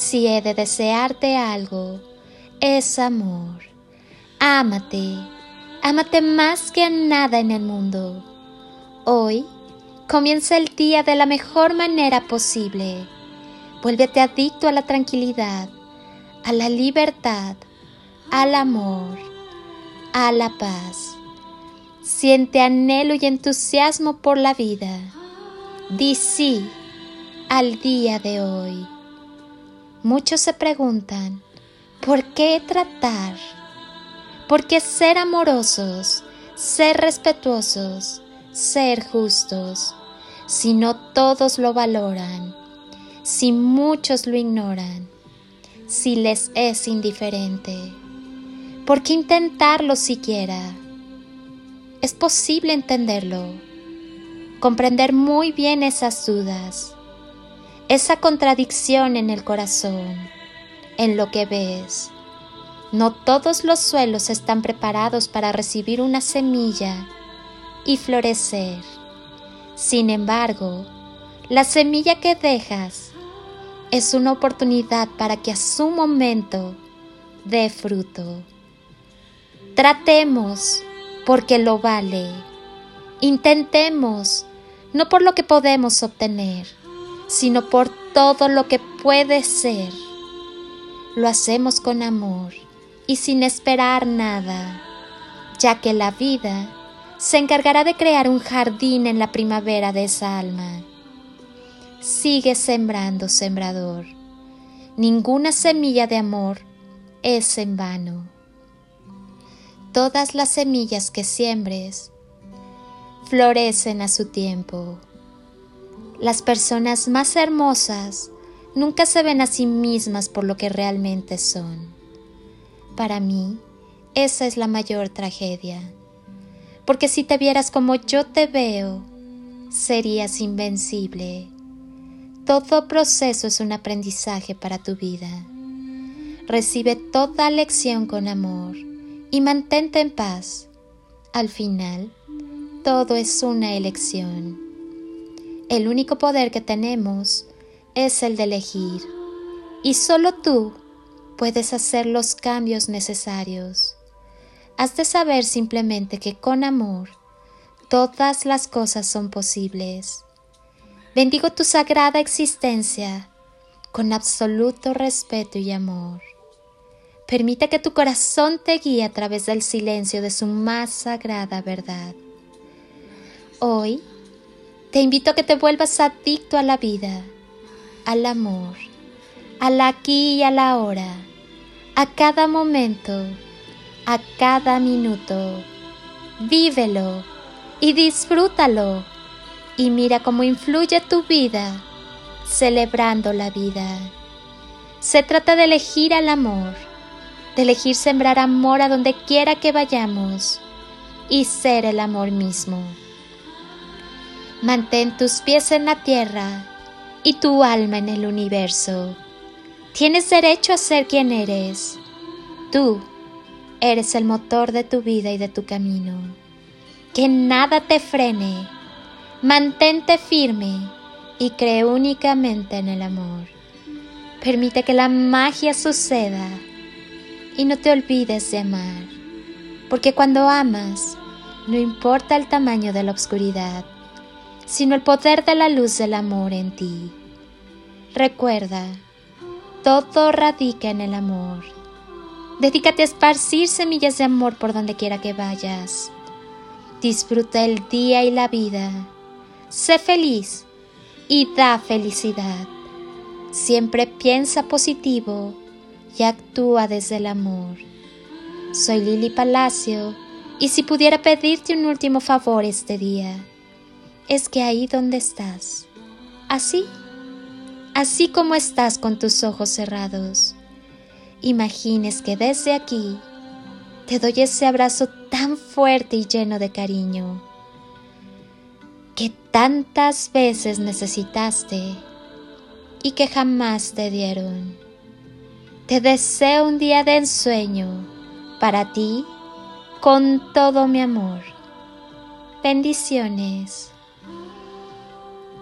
Si he de desearte algo, es amor. Ámate, ámate más que a nada en el mundo. Hoy comienza el día de la mejor manera posible. Vuélvete adicto a la tranquilidad a la libertad, al amor, a la paz. Siente anhelo y entusiasmo por la vida. Di sí al día de hoy. Muchos se preguntan, ¿por qué tratar? ¿Por qué ser amorosos, ser respetuosos, ser justos, si no todos lo valoran, si muchos lo ignoran? si les es indiferente? ¿Por qué intentarlo siquiera? Es posible entenderlo, comprender muy bien esas dudas, esa contradicción en el corazón, en lo que ves. No todos los suelos están preparados para recibir una semilla y florecer. Sin embargo, la semilla que dejas es una oportunidad para que a su momento dé fruto. Tratemos porque lo vale. Intentemos no por lo que podemos obtener, sino por todo lo que puede ser. Lo hacemos con amor y sin esperar nada, ya que la vida se encargará de crear un jardín en la primavera de esa alma sigue sembrando, sembrador. Ninguna semilla de amor es en vano. Todas las semillas que siembres florecen a su tiempo. Las personas más hermosas nunca se ven a sí mismas por lo que realmente son. Para mí, esa es la mayor tragedia. Porque si te vieras como yo te veo, serías invencible todo proceso es un aprendizaje para tu vida. Recibe toda lección con amor y mantente en paz. Al final, todo es una elección. El único poder que tenemos es el de elegir y solo tú puedes hacer los cambios necesarios. Has de saber simplemente que con amor todas las cosas son posibles Bendigo tu sagrada existencia con absoluto respeto y amor. Permite que tu corazón te guíe a través del silencio de su más sagrada verdad. Hoy te invito a que te vuelvas adicto a la vida, al amor, al aquí y a la hora, a cada momento, a cada minuto. Vívelo y disfrútalo y mira cómo influye tu vida celebrando la vida. Se trata de elegir al amor, de elegir sembrar amor a donde quiera que vayamos y ser el amor mismo. Mantén tus pies en la tierra y tu alma en el universo. Tienes derecho a ser quien eres. Tú eres el motor de tu vida y de tu camino. Que nada te frene. Mantente firme y cree únicamente en el amor. Permite que la magia suceda y no te olvides de amar, porque cuando amas, no importa el tamaño de la oscuridad, sino el poder de la luz del amor en ti. Recuerda, todo radica en el amor. Dedícate a esparcir semillas de amor por donde quiera que vayas. Disfruta el día y la vida. Sé feliz y da felicidad. Siempre piensa positivo y actúa desde el amor. Soy Lili Palacio y si pudiera pedirte un último favor este día, es que ahí donde estás, así, así como estás con tus ojos cerrados, imagines que desde aquí te doy ese abrazo tan fuerte y lleno de cariño que tantas veces necesitaste y que jamás te dieron. Te deseo un día de ensueño para ti con todo mi amor. Bendiciones